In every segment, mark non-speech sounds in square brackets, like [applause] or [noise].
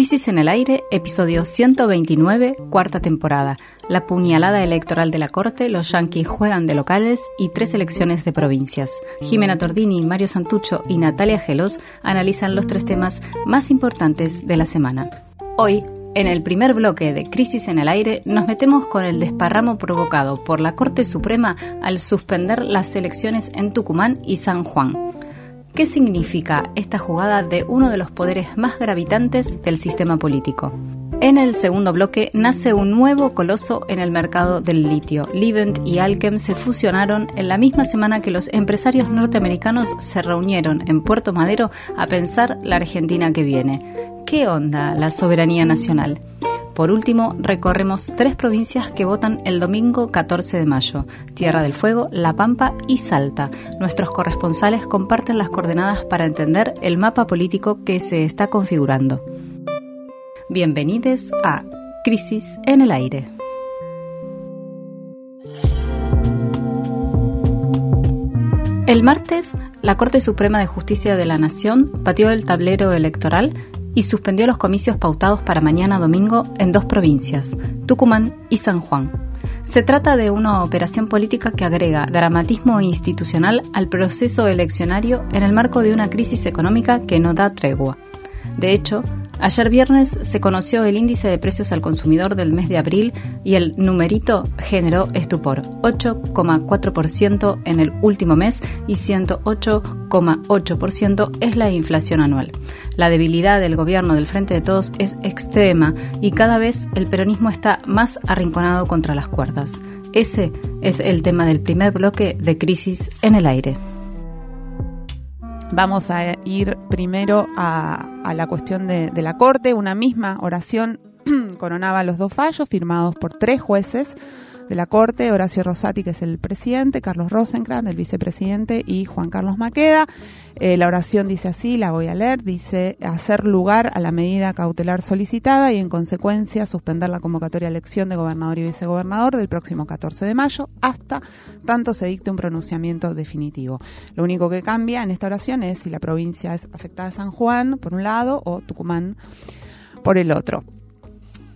Crisis en el Aire, episodio 129, cuarta temporada. La puñalada electoral de la Corte, los yanquis juegan de locales y tres elecciones de provincias. Jimena Tordini, Mario Santucho y Natalia Gelos analizan los tres temas más importantes de la semana. Hoy, en el primer bloque de Crisis en el Aire, nos metemos con el desparramo provocado por la Corte Suprema al suspender las elecciones en Tucumán y San Juan. ¿Qué significa esta jugada de uno de los poderes más gravitantes del sistema político? En el segundo bloque nace un nuevo coloso en el mercado del litio. Livent y Alchem se fusionaron en la misma semana que los empresarios norteamericanos se reunieron en Puerto Madero a pensar la Argentina que viene. ¿Qué onda la soberanía nacional? Por último, recorremos tres provincias que votan el domingo 14 de mayo, Tierra del Fuego, La Pampa y Salta. Nuestros corresponsales comparten las coordenadas para entender el mapa político que se está configurando. Bienvenidos a Crisis en el Aire. El martes, la Corte Suprema de Justicia de la Nación pateó el tablero electoral y suspendió los comicios pautados para mañana domingo en dos provincias, Tucumán y San Juan. Se trata de una operación política que agrega dramatismo institucional al proceso eleccionario en el marco de una crisis económica que no da tregua. De hecho, Ayer viernes se conoció el índice de precios al consumidor del mes de abril y el numerito generó estupor, 8,4% en el último mes y 108,8% es la inflación anual. La debilidad del gobierno del Frente de Todos es extrema y cada vez el peronismo está más arrinconado contra las cuerdas. Ese es el tema del primer bloque de Crisis en el Aire. Vamos a ir primero a, la cuestión de, la Corte. Una misma oración [clears throat] coronaba los dos fallos firmados por tres jueces de la Corte, Horacio Rosati, que es el presidente, Carlos Rosenkrantz, el vicepresidente, y Juan Carlos Maqueda. Eh, la oración dice así, la voy a leer, dice hacer lugar a la medida cautelar solicitada y en consecuencia suspender la convocatoria a elección de gobernador y vicegobernador del próximo 14 de mayo hasta tanto se dicte un pronunciamiento definitivo. Lo único que cambia en esta oración es si la provincia es afectada de San Juan, por un lado, o Tucumán por el otro.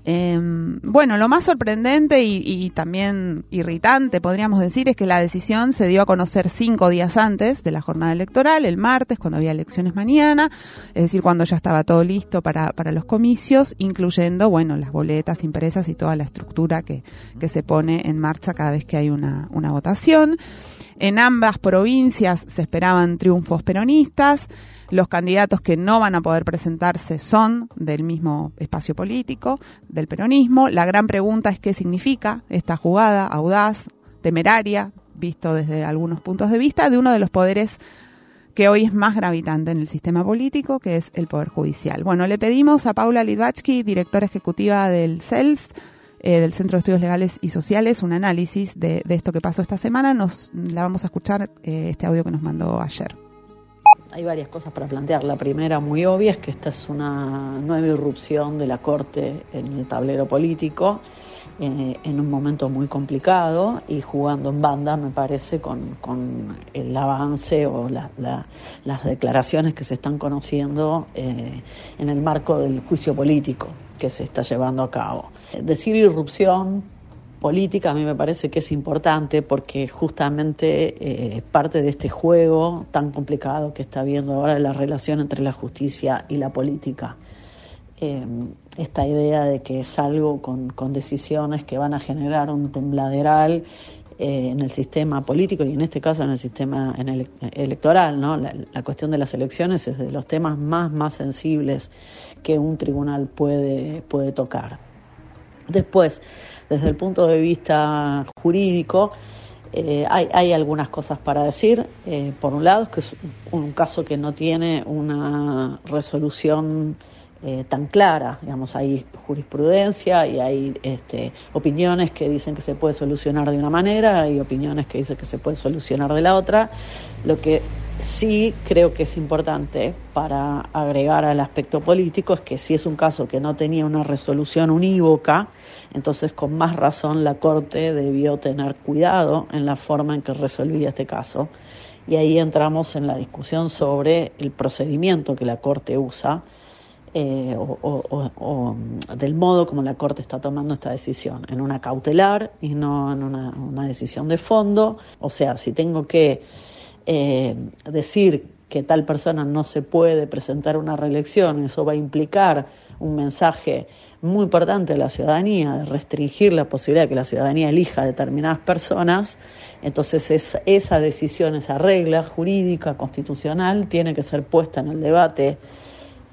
Em, bueno, lo más sorprendente y, también irritante, podríamos decir, es que la decisión se dio a conocer cinco días antes de la jornada electoral, el martes, cuando había elecciones mañana, es decir, cuando ya estaba todo listo para, los comicios, incluyendo, bueno, las boletas impresas y toda la estructura que, se pone en marcha cada vez que hay una votación. En ambas provincias se esperaban triunfos peronistas. Los candidatos que no van a poder presentarse son del mismo espacio político, del peronismo. La gran pregunta es qué significa esta jugada audaz, temeraria, visto desde algunos puntos de vista, de uno de los poderes que hoy es más gravitante en el sistema político, que es el Poder Judicial. Bueno, le pedimos a Paula Lidvatsky, directora ejecutiva del CELS, eh, del Centro de Estudios Legales y Sociales, un análisis de, esto que pasó esta semana. Nos la vamos a escuchar eh, este audio que nos mandó ayer hay varias cosas para plantear. La primera, muy obvia, es que esta es una nueva irrupción de la Corte en el tablero político eh, en un momento muy complicado y jugando en banda, me parece, con, el avance o las declaraciones que se están conociendo eh, en el marco del juicio político que se está llevando a cabo. Decir irrupción política a mí me parece que es importante porque justamente eh, parte de este juego tan complicado que está habiendo ahora la relación entre la justicia y la política. Eh, esta idea de que es algo con, decisiones que van a generar un tembladeral eh, en el sistema político y en este caso en el sistema en el, electoral, ¿no? La, la, cuestión de las elecciones es de los temas más, más sensibles que un tribunal puede, puede tocar. Después, desde el punto de vista jurídico, eh, hay, algunas cosas para decir. Eh, por un lado, es que es un caso que no tiene una resolución eh, tan clara. Digamos, hay jurisprudencia y hay este, opiniones que dicen que se puede solucionar de una manera y opiniones que dicen que se puede solucionar de la otra. Lo que sí creo que es importante para agregar al aspecto político es que si es un caso que no tenía una resolución unívoca, entonces con más razón la Corte debió tener cuidado en la forma en que resolvía este caso. Y ahí entramos en la discusión sobre el procedimiento que la Corte usa eh, o, del modo como la Corte está tomando esta decisión, en una cautelar y no en una, decisión de fondo. O sea, si tengo que eh, decir que tal persona no se puede presentar una reelección, eso va a implicar un mensaje muy importante a la ciudadanía de restringir la posibilidad de que la ciudadanía elija determinadas personas, entonces esa decisión, esa regla jurídica, constitucional, tiene que ser puesta en el debate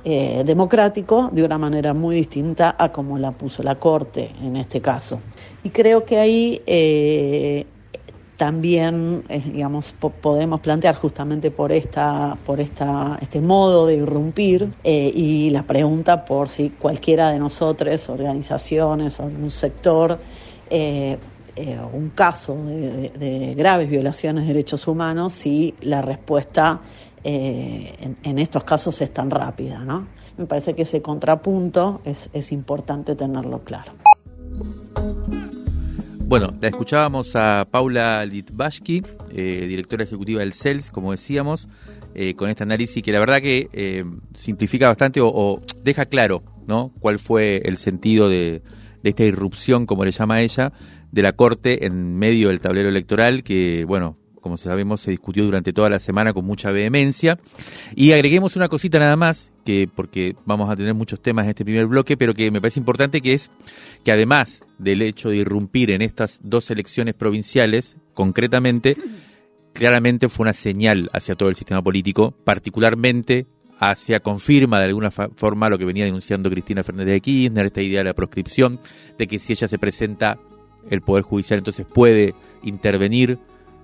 eh, democrático de una manera muy distinta a como la puso la Corte en este caso. Y creo que ahí eh, también, eh, digamos, podemos plantear justamente por esta, por esta, este modo de irrumpir y la pregunta por si cualquiera de nosotros, organizaciones o un sector un caso de, graves violaciones de derechos humanos, si la respuesta eh, en, estos casos es tan rápida. ¿no? Me parece que ese contrapunto es, es importante tenerlo claro. Bueno, la escuchábamos a Paula Litvashki, eh, directora ejecutiva del CELS, como decíamos, eh, con este análisis que la verdad que simplifica bastante o, deja claro ¿no? cuál fue el sentido de, esta irrupción, como le llama ella, de la Corte en medio del tablero electoral, que, bueno, como sabemos, se discutió durante toda la semana con mucha vehemencia. Y agreguemos una cosita nada más, que porque vamos a tener muchos temas en este primer bloque, pero que me parece importante, que es que además del hecho de irrumpir en estas dos elecciones provinciales, concretamente, claramente fue una señal hacia todo el sistema político, particularmente hacia, confirma de alguna forma lo que venía denunciando Cristina Fernández de Kirchner, esta idea de la proscripción, de que si ella se presenta, el Poder Judicial entonces puede intervenir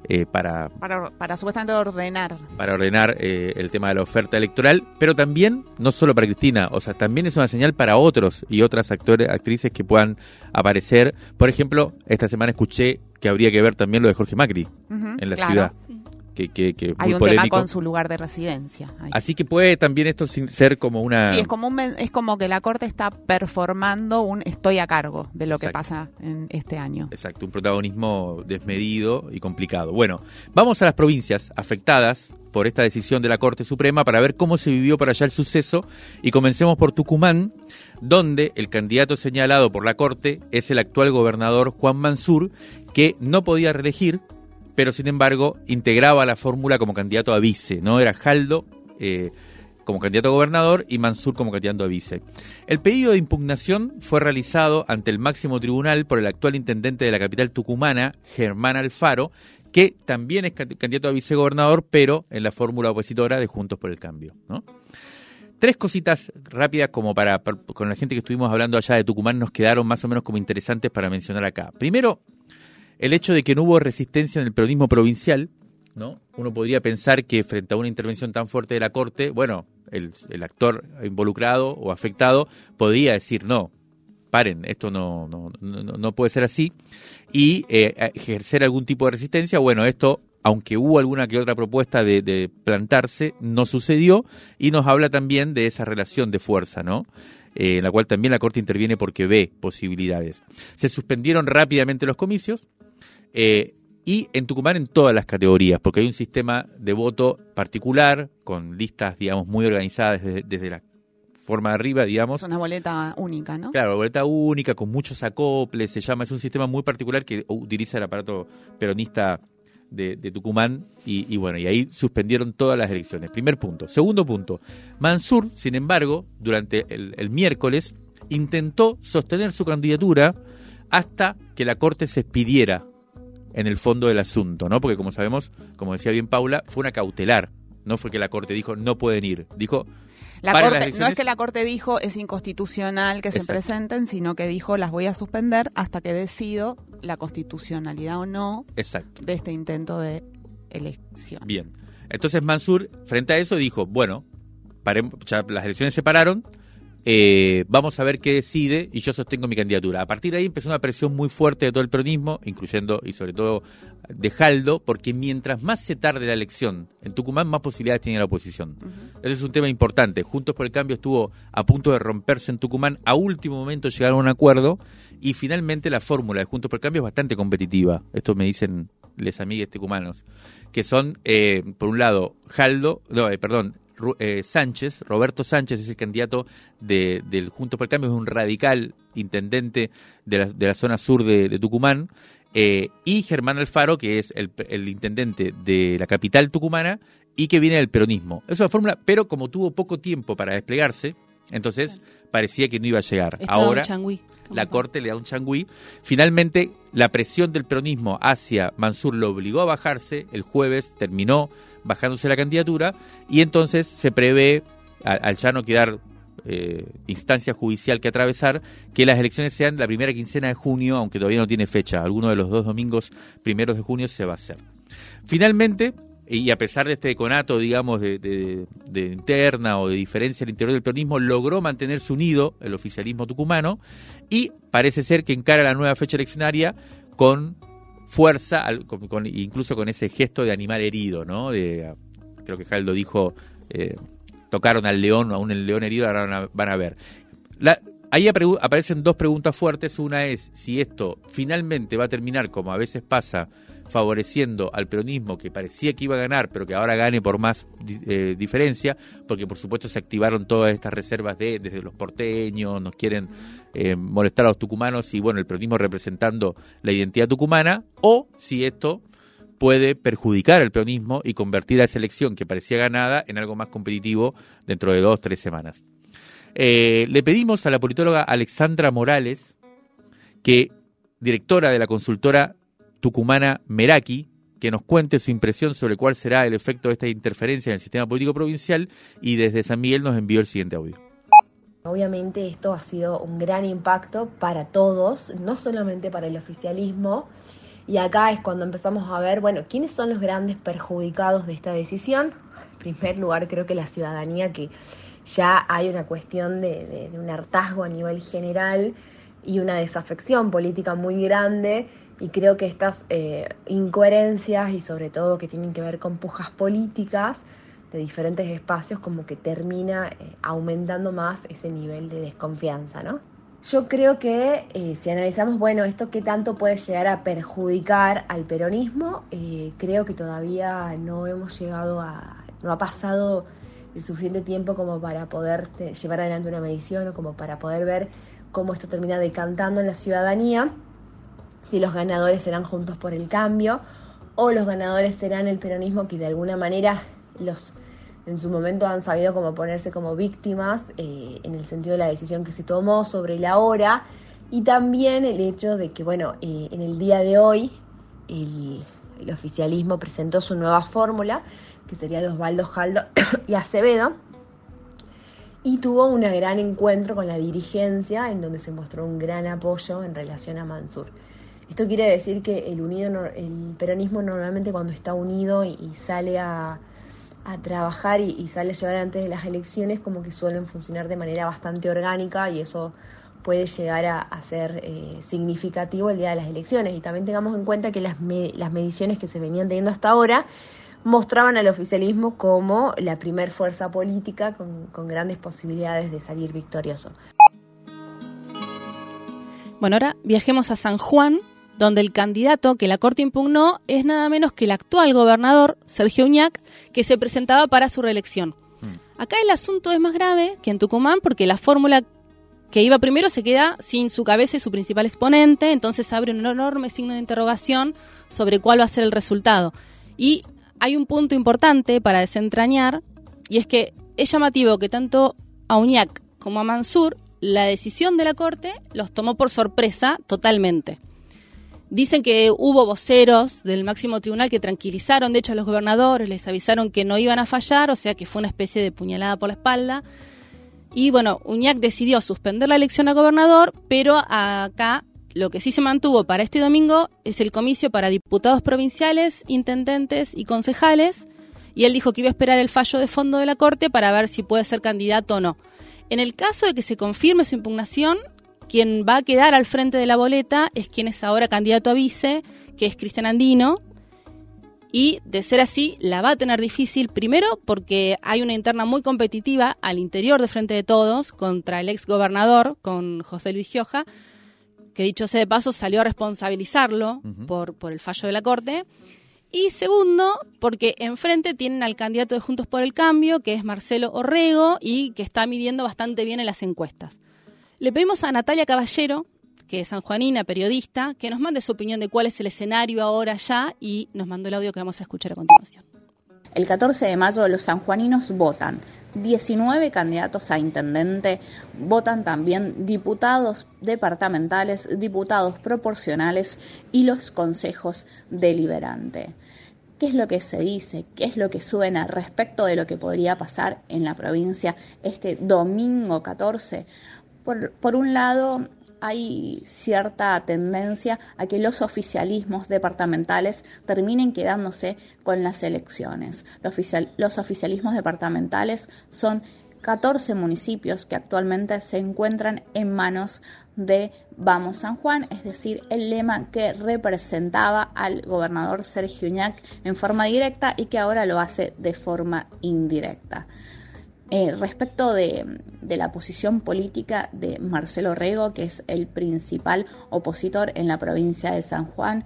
eh, para, para, supuestamente ordenar. Para ordenar eh, el tema de la oferta electoral, pero también, no solo para Cristina, o sea, también es una señal para otros y otras actores, actrices que puedan aparecer. Por ejemplo, esta semana escuché que habría que ver también lo de Jorge Macri en la ciudad que, Hay un tema con su lugar de residencia. Así que puede también esto ser como una... Sí, es como, es como que la Corte está performando un estoy a cargo de lo que pasa en este año. Exacto, un protagonismo desmedido y complicado. Bueno, vamos a las provincias afectadas por esta decisión de la Corte Suprema para ver cómo se vivió para allá el suceso y comencemos por Tucumán, donde el candidato señalado por la Corte es el actual gobernador Juan Mansur, que no podía reelegir pero sin embargo integraba la fórmula como candidato a vice, ¿no? Era Jaldo eh, como candidato a gobernador y Mansur como candidato a vice. El pedido de impugnación fue realizado ante el máximo tribunal por el actual intendente de la capital tucumana, Germán Alfaro, que también es candidato a vicegobernador, pero en la fórmula opositora de Juntos por el Cambio. Tres cositas rápidas como para, con la gente que estuvimos hablando allá de Tucumán nos quedaron más o menos como interesantes para mencionar acá. Primero, el hecho de que no hubo resistencia en el peronismo provincial, ¿no? Uno podría pensar que frente a una intervención tan fuerte de la Corte, bueno, el, actor involucrado o afectado podía decir no, paren, esto no, no, no, puede ser así, y eh, ejercer algún tipo de resistencia, bueno, esto, aunque hubo alguna que otra propuesta de, plantarse, no sucedió, y nos habla también de esa relación de fuerza, ¿no? Eh, en la cual también la Corte interviene porque ve posibilidades. Se suspendieron rápidamente los comicios, eh, y en Tucumán en todas las categorías, porque hay un sistema de voto particular, con listas, digamos, muy organizadas desde, la forma de arriba, digamos. Es una boleta única, ¿no? Claro, boleta única, con muchos acoples, se llama, es un sistema muy particular que utiliza el aparato peronista de, Tucumán y, bueno, y ahí suspendieron todas las elecciones. Primer punto. Segundo punto, Mansur, sin embargo, durante el miércoles intentó sostener su candidatura hasta que la Corte se expidiera en el fondo del asunto, ¿no? Porque como sabemos, como decía bien Paula, fue una cautelar. No fue que la Corte dijo no pueden ir. Dijo. La corte, no es que la Corte dijo es inconstitucional que se presenten, sino que dijo las voy a suspender hasta que decido la constitucionalidad o no Exacto. de este intento de elección. Bien. Entonces Mansur, frente a eso, dijo, bueno, ya las elecciones se pararon, eh, vamos a ver qué decide y yo sostengo mi candidatura. A partir de ahí empezó una presión muy fuerte de todo el peronismo, incluyendo y sobre todo de Jaldo, porque mientras más se tarde la elección en Tucumán, más posibilidades tiene la oposición. Ese es un tema importante. Juntos por el Cambio estuvo a punto de romperse en Tucumán, a último momento llegaron a un acuerdo y finalmente la fórmula de Juntos por el Cambio es bastante competitiva. Esto me dicen les amigues tucumanos, que son, eh, por un lado, Jaldo, no, eh, perdón, eh, Sánchez, Roberto Sánchez es el candidato de, del Juntos por el Cambio, es un radical intendente de la, de la zona sur de, Tucumán, eh, y Germán Alfaro, que es el, el, intendente de la capital tucumana y que viene del peronismo. Es una fórmula, pero como tuvo poco tiempo para desplegarse, entonces parecía que no iba a llegar. Ahora la Corte le da un changüí. Finalmente, la presión del peronismo hacia Mansur lo obligó a bajarse. El jueves terminó bajándose la candidatura y entonces se prevé, al, ya no quedar eh, instancia judicial que atravesar, que las elecciones sean la primera quincena de junio, aunque todavía no tiene fecha. Alguno de los dos domingos primeros de junio se va a hacer. Finalmente, y a pesar de este conato, digamos, de, interna o de diferencia al interior del peronismo, logró mantenerse unido el oficialismo tucumano y parece ser que encara la nueva fecha eleccionaria con fuerza, incluso con ese gesto de animal herido, ¿no? De, creo que Jaldo dijo, eh, tocaron al león, aún el león herido, ahora van a, ver. ahí aparecen dos preguntas fuertes. Una es si esto finalmente va a terminar, como a veces pasa, favoreciendo al peronismo que parecía que iba a ganar, pero que ahora gane por más eh, diferencia, porque por supuesto se activaron todas estas reservas de desde los porteños, nos quieren eh, molestar a los tucumanos y bueno, el peronismo representando la identidad tucumana, o si esto puede perjudicar al peronismo y convertir a esa elección que parecía ganada en algo más competitivo dentro de dos, tres semanas. Eh, le pedimos a la politóloga Alexandra Morales, que directora de la consultora tucumana Meraki, que nos cuente su impresión sobre cuál será el efecto de esta interferencia en el sistema político provincial y desde San Miguel nos envió el siguiente audio. Obviamente esto ha sido un gran impacto para todos, no solamente para el oficialismo, y acá es cuando empezamos a ver, bueno, quiénes son los grandes perjudicados de esta decisión. En primer lugar, creo que la ciudadanía, que ya hay una cuestión de, de un hartazgo a nivel general y una desafección política muy grande y creo que estas eh, incoherencias y sobre todo que tienen que ver con pujas políticas de diferentes espacios como que termina eh, aumentando más ese nivel de desconfianza, ¿no? Yo creo que eh, si analizamos, bueno, esto qué tanto puede llegar a perjudicar al peronismo, creo que todavía no hemos llegado a, no ha pasado el suficiente tiempo como para poder llevar adelante una medición o como para poder ver cómo esto termina decantando en la ciudadanía si los ganadores serán Juntos por el Cambio o los ganadores serán el peronismo que de alguna manera los en su momento han sabido como ponerse como víctimas eh, en el sentido de la decisión que se tomó sobre la hora y también el hecho de que bueno eh, en el día de hoy el, el oficialismo presentó su nueva fórmula que sería de Osvaldo Jaldo [coughs] y Acevedo y tuvo un gran encuentro con la dirigencia en donde se mostró un gran apoyo en relación a Mansur. Esto quiere decir que el unido, el peronismo normalmente cuando está unido y, sale a, trabajar y, sale a llevar antes de las elecciones, como que suelen funcionar de manera bastante orgánica y eso puede llegar a, ser eh, significativo el día de las elecciones. Y también tengamos en cuenta que las, las mediciones que se venían teniendo hasta ahora mostraban al oficialismo como la primer fuerza política con, con grandes posibilidades de salir victorioso. Bueno, ahora viajemos a San Juan, donde el candidato que la Corte impugnó es nada menos que el actual gobernador, Sergio Uñac, que se presentaba para su reelección. Mm. Acá el asunto es más grave que en Tucumán porque la fórmula que iba primero se queda sin su cabeza y su principal exponente, entonces abre un enorme signo de interrogación sobre cuál va a ser el resultado. Y hay un punto importante para desentrañar, y es que es llamativo que tanto a Uñac como a Mansur la decisión de la Corte los tomó por sorpresa totalmente. Dicen que hubo voceros del máximo tribunal que tranquilizaron, de hecho, a los gobernadores, les avisaron que no iban a fallar, o sea que fue una especie de puñalada por la espalda. Y bueno, Uñac decidió suspender la elección a gobernador, pero acá lo que sí se mantuvo para este domingo es el comicio para diputados provinciales, intendentes y concejales. Y él dijo que iba a esperar el fallo de fondo de la Corte para ver si puede ser candidato o no. En el caso de que se confirme su impugnación, quien va a quedar al frente de la boleta es quien es ahora candidato a vice, que es Cristian Andino. Y de ser así, la va a tener difícil, primero porque hay una interna muy competitiva al interior de Frente de Todos contra el ex gobernador, con José Luis Gioja, que dicho sea de paso salió a responsabilizarlo por, por el fallo de la Corte. Y segundo, porque enfrente tienen al candidato de Juntos por el Cambio, que es Marcelo Orrego, y que está midiendo bastante bien en las encuestas. Le pedimos a Natalia Caballero, que es sanjuanina, periodista, que nos mande su opinión de cuál es el escenario ahora ya y nos mandó el audio que vamos a escuchar a continuación. El 14 de mayo los sanjuaninos votan 19 candidatos a intendente, votan también diputados departamentales, diputados proporcionales y los consejos deliberante. ¿Qué es lo que se dice? ¿Qué es lo que suena respecto de lo que podría pasar en la provincia este domingo 14? Por, un lado, hay cierta tendencia a que los oficialismos departamentales terminen quedándose con las elecciones. Los, oficialismos departamentales son 14 municipios que actualmente se encuentran en manos de Vamos San Juan, es decir, el lema que representaba al gobernador Sergio Uñac en forma directa y que ahora lo hace de forma indirecta. Eh, respecto de, la posición política de Marcelo Rego, que es el principal opositor en la provincia de San Juan,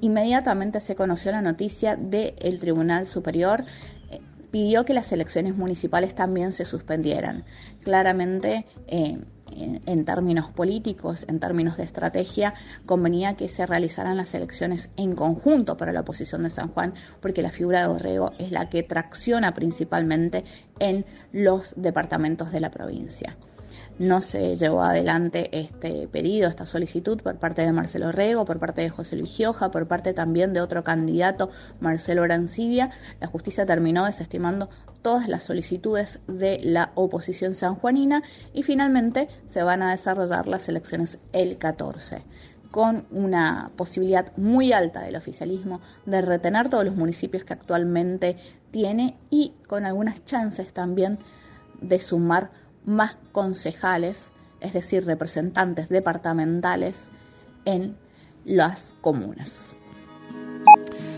inmediatamente se conoció la noticia del Tribunal Superior eh, pidió que las elecciones municipales también se suspendieran. Claramente, eh, en, términos políticos, en términos de estrategia, convenía que se realizaran las elecciones en conjunto para la oposición de San Juan, porque la figura de Borrego es la que tracciona principalmente en los departamentos de la provincia no se llevó adelante este pedido, esta solicitud por parte de Marcelo Rego, por parte de José Luis Gioja, por parte también de otro candidato, Marcelo Arancibia. La justicia terminó desestimando todas las solicitudes de la oposición sanjuanina y finalmente se van a desarrollar las elecciones el 14 con una posibilidad muy alta del oficialismo de retener todos los municipios que actualmente tiene y con algunas chances también de sumar más concejales, es decir, representantes departamentales en las comunas.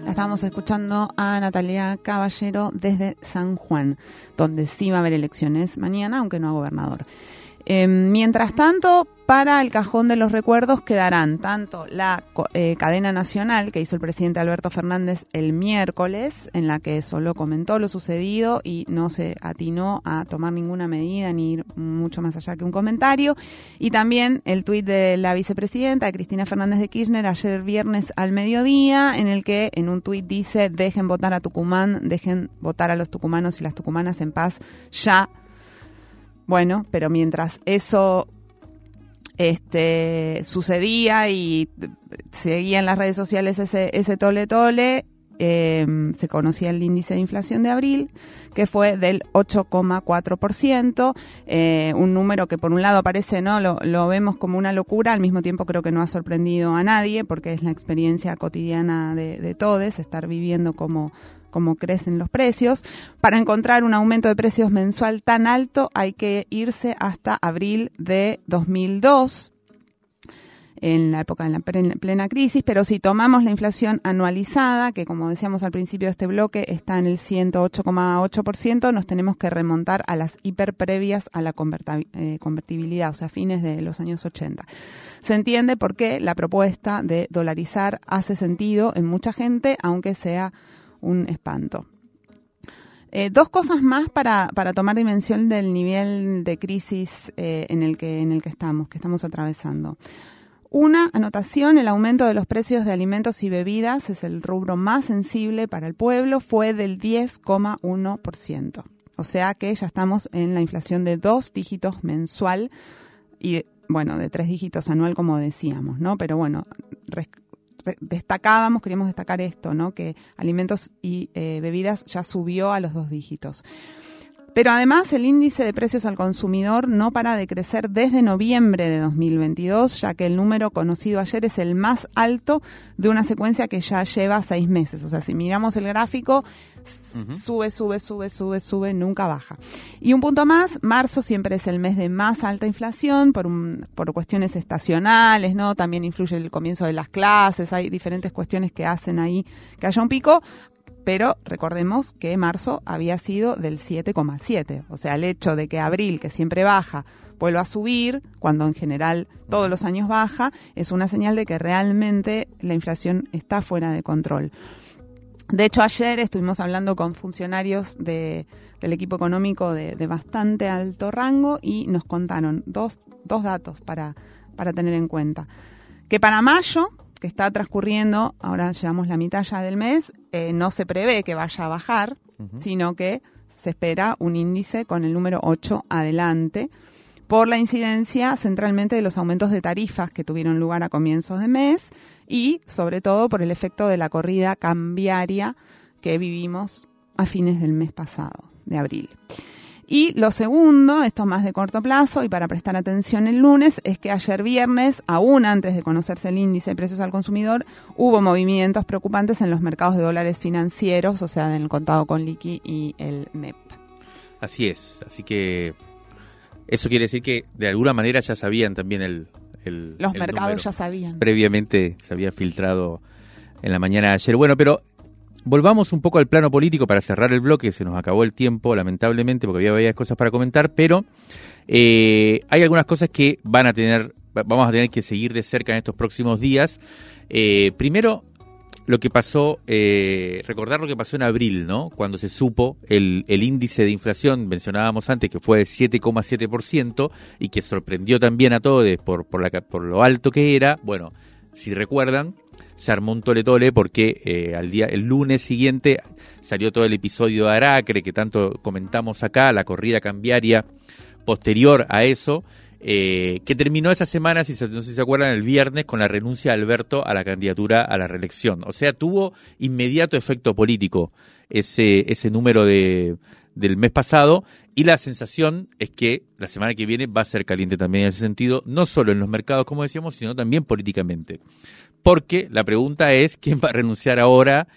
La estamos escuchando a Natalia Caballero desde San Juan, donde sí va a haber elecciones mañana, aunque no a gobernador. Em, mientras tanto, para el cajón de los recuerdos quedarán tanto la eh, cadena nacional que hizo el presidente Alberto Fernández el miércoles, en la que solo comentó lo sucedido y no se atinó a tomar ninguna medida ni ir mucho más allá que un comentario, y también el tuit de la vicepresidenta Cristina Fernández de Kirchner ayer viernes al mediodía, en el que en un tuit dice dejen votar a Tucumán, dejen votar a los tucumanos y las tucumanas en paz ya bueno, pero mientras eso este, sucedía y seguía en las redes sociales ese, ese tole tole, em, se conocía el índice de inflación de abril, que fue del 8,4%, eh, un número que por un lado parece, ¿no? Lo, lo, vemos como una locura, al mismo tiempo creo que no ha sorprendido a nadie, porque es la experiencia cotidiana de, de todos, estar viviendo como como crecen los precios. Para encontrar un aumento de precios mensual tan alto hay que irse hasta abril de 2002 en la época de la plena crisis, pero si tomamos la inflación anualizada, que como decíamos al principio de este bloque está en el 108,8%, nos tenemos que remontar a las hiper previas a la eh, convertibilidad, o sea, fines de los años 80. Se entiende por qué la propuesta de dolarizar hace sentido en mucha gente, aunque sea un espanto. Eh, dos cosas más para, para, tomar dimensión del nivel de crisis eh, en, el que, en el que estamos, que estamos atravesando. Una anotación, el aumento de los precios de alimentos y bebidas es el rubro más sensible para el pueblo, fue del 10,1%. O sea que ya estamos en la inflación de dos dígitos mensual y, bueno, de tres dígitos anual, como decíamos, ¿no? Pero bueno, destacábamos, queríamos destacar esto, ¿no? Que alimentos y eh, bebidas ya subió a los dos dígitos. Pero además el índice de precios al consumidor no para de crecer desde noviembre de 2022, ya que el número conocido ayer es el más alto de una secuencia que ya lleva seis meses. O sea, si miramos el gráfico, sube, sube, sube, sube, sube, nunca baja. Y un punto más, marzo siempre es el mes de más alta inflación por, por cuestiones estacionales, ¿no? También influye el comienzo de las clases, hay diferentes cuestiones que hacen ahí que haya un pico pero recordemos que marzo había sido del 7,7. O sea, el hecho de que abril, que siempre baja, vuelva a subir, cuando en general todos los años baja, es una señal de que realmente la inflación está fuera de control. De hecho, ayer estuvimos hablando con funcionarios de, del equipo económico de, de, bastante alto rango y nos contaron dos, dos datos para, para tener en cuenta. Que para mayo, que está transcurriendo, ahora llevamos la mitad ya del mes, eh, no se prevé que vaya a bajar, uh -huh. sino que se espera un índice con el número 8 adelante por la incidencia centralmente de los aumentos de tarifas que tuvieron lugar a comienzos de mes y sobre todo por el efecto de la corrida cambiaria que vivimos a fines del mes pasado, de abril. Y lo segundo, esto más de corto plazo y para prestar atención el lunes, es que ayer viernes, aún antes de conocerse el índice de precios al consumidor, hubo movimientos preocupantes en los mercados de dólares financieros, o sea, en el contado con liqui y el MEP. Así es, así que eso quiere decir que de alguna manera ya sabían también el... el los el mercados número. ya sabían. Previamente se había filtrado en la mañana de ayer. Bueno, pero volvamos un poco al plano político para cerrar el bloque. Se nos acabó el tiempo, lamentablemente, porque había varias cosas para comentar, pero eh, hay algunas cosas que van a tener, vamos a tener que seguir de cerca en estos próximos días. Eh, primero, lo que pasó, eh, recordar lo que pasó en abril, ¿no? Cuando se supo el, el índice de inflación, mencionábamos antes, que fue de 7,7% y que sorprendió también a todos por, por, la, por lo alto que era. Bueno, si recuerdan, se armó un tole tole porque eh, al día, el lunes siguiente salió todo el episodio de Aracre que tanto comentamos acá, la corrida cambiaria posterior a eso, eh, que terminó esa semana, si no sé si se acuerdan, el viernes con la renuncia de Alberto a la candidatura a la reelección. O sea, tuvo inmediato efecto político ese, ese número de, del mes pasado y la sensación es que la semana que viene va a ser caliente también en ese sentido, no solo en los mercados, como decíamos, sino también políticamente. Porque la pregunta es, ¿quién va a renunciar ahora?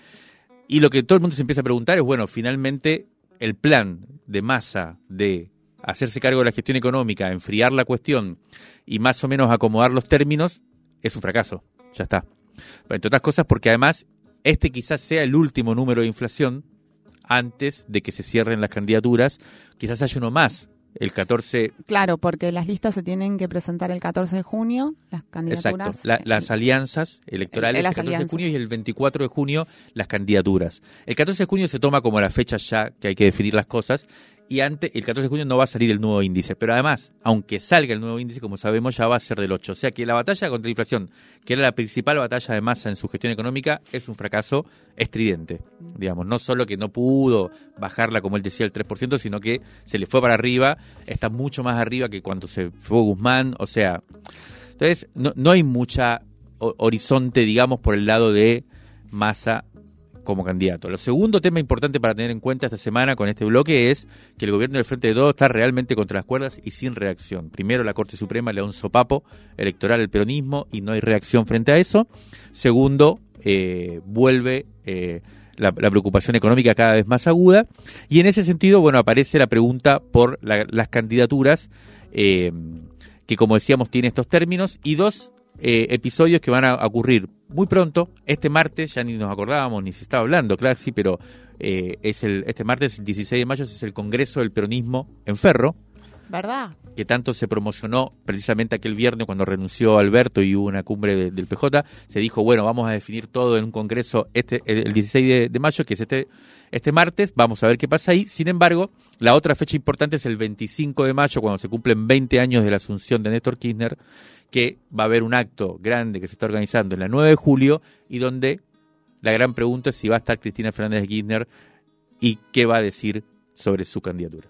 Y lo que todo el mundo se empieza a preguntar es, bueno, finalmente el plan de masa de hacerse cargo de la gestión económica, enfriar la cuestión y más o menos acomodar los términos, es un fracaso. Ya está. Pero entre otras cosas porque además este quizás sea el último número de inflación antes de que se cierren las candidaturas. Quizás haya uno más, el 14. Claro, porque las listas se tienen que presentar el 14 de junio, las candidaturas. Exacto, la, las alianzas electorales el, el 14 alianzas. de junio y el 24 de junio las candidaturas. El 14 de junio se toma como la fecha ya que hay que definir las cosas y antes, el 14 de junio no va a salir el nuevo índice. Pero además, aunque salga el nuevo índice, como sabemos, ya va a ser del 8. O sea que la batalla contra la inflación, que era la principal batalla de masa en su gestión económica, es un fracaso estridente. Digamos, no solo que no pudo bajarla, como él decía, el 3%, sino que se le fue para arriba, está mucho más arriba que cuando se fue Guzmán. O sea, entonces no, no hay mucha horizonte, digamos, por el lado de masa como candidato. Lo segundo tema importante para tener en cuenta esta semana con este bloque es que el gobierno del Frente de Todos está realmente contra las cuerdas y sin reacción. Primero, la Corte Suprema le da un sopapo electoral al peronismo y no hay reacción frente a eso. Segundo, eh, vuelve eh, la, preocupación económica cada vez más aguda. Y en ese sentido, bueno, aparece la pregunta por la, las candidaturas, eh, que como decíamos tiene estos términos, y dos eh, episodios que van a ocurrir muy pronto. Este martes, ya ni nos acordábamos ni se estaba hablando, claro, sí, pero eh, es el, este martes, el 16 de mayo, es el Congreso del Peronismo en Ferro. ¿Verdad? Que tanto se promocionó precisamente aquel viernes cuando renunció Alberto y hubo una cumbre de, del PJ. Se dijo, bueno, vamos a definir todo en un congreso este el 16 de, de mayo, que es este este martes. Vamos a ver qué pasa ahí. Sin embargo, la otra fecha importante es el 25 de mayo, cuando se cumplen 20 años de la asunción de Néstor Kirchner, que va a haber un acto grande que se está organizando en la 9 de julio y donde la gran pregunta es si va a estar Cristina Fernández de Kirchner y qué va a decir sobre su candidatura.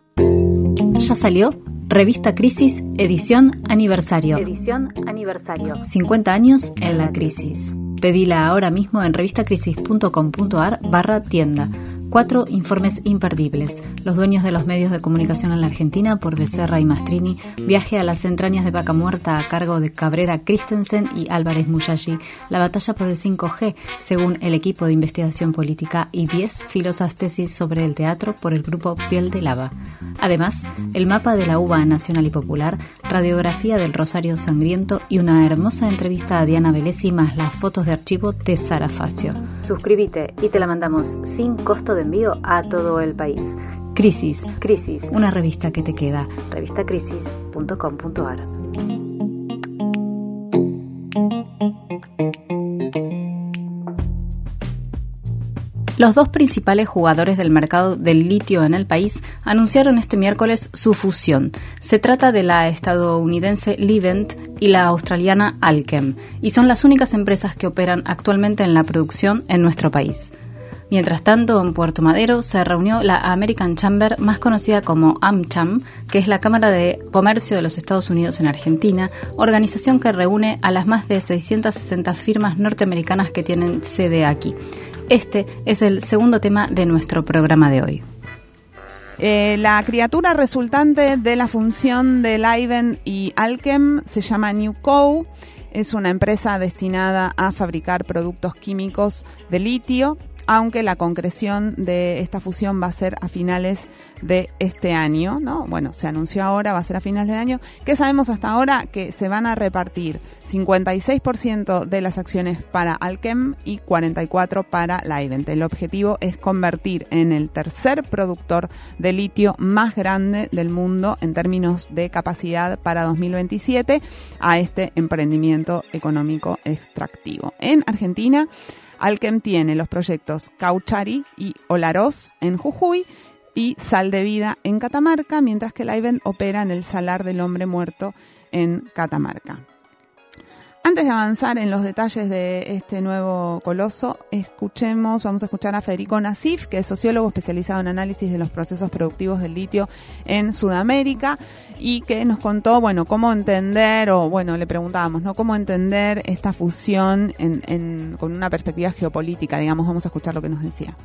Ya salió Revista Crisis, edición aniversario. Edición aniversario. 50 años en la crisis. Pedila ahora mismo en revistacrisis.com.ar barra tienda. Cuatro informes imperdibles. Los dueños de los medios de comunicación en la Argentina por Becerra y Mastrini. Viaje a las entrañas de Vaca Muerta a cargo de Cabrera Christensen y Álvarez Muyashi. La batalla por el 5G, según el equipo de investigación política. Y 10 filosas tesis sobre el teatro por el grupo Piel de Lava. Además, el mapa de la uva nacional y popular, radiografía del Rosario Sangriento y una hermosa entrevista a Diana Velesi más las fotos de archivo de Sara Facio. Suscríbete y te la mandamos sin costo de envío a todo el país. Crisis, Crisis, una revista que te queda. Revistacrisis.com.ar. Los dos principales jugadores del mercado del litio en el país anunciaron este miércoles su fusión. Se trata de la estadounidense Livent y la australiana Alchem, y son las únicas empresas que operan actualmente en la producción en nuestro país. Mientras tanto, en Puerto Madero se reunió la American Chamber, más conocida como AmCham, que es la Cámara de Comercio de los Estados Unidos en Argentina, organización que reúne a las más de 660 firmas norteamericanas que tienen sede aquí. Este es el segundo tema de nuestro programa de hoy. Eh, la criatura resultante de la función de Liven y Alchem se llama Newco. Es una empresa destinada a fabricar productos químicos de litio aunque la concreción de esta fusión va a ser a finales de este año, ¿no? Bueno, se anunció ahora, va a ser a finales de año. ¿Qué sabemos hasta ahora? Que se van a repartir 56% de las acciones para Alchem y 44% para Livent. El objetivo es convertir en el tercer productor de litio más grande del mundo en términos de capacidad para 2027 a este emprendimiento económico extractivo. En Argentina, Alkem tiene los proyectos Cauchari y Olaroz en Jujuy y Sal de Vida en Catamarca, mientras que Livent opera en el Salar del Hombre Muerto en Catamarca. Antes de avanzar en los detalles de este nuevo coloso, escuchemos, vamos a escuchar a Federico Nasif, que es sociólogo especializado en análisis de los procesos productivos del litio en Sudamérica y que nos contó, bueno, cómo entender, o bueno, le preguntábamos, ¿no? Cómo entender esta fusión con una perspectiva geopolítica, digamos, vamos a escuchar lo que nos decía.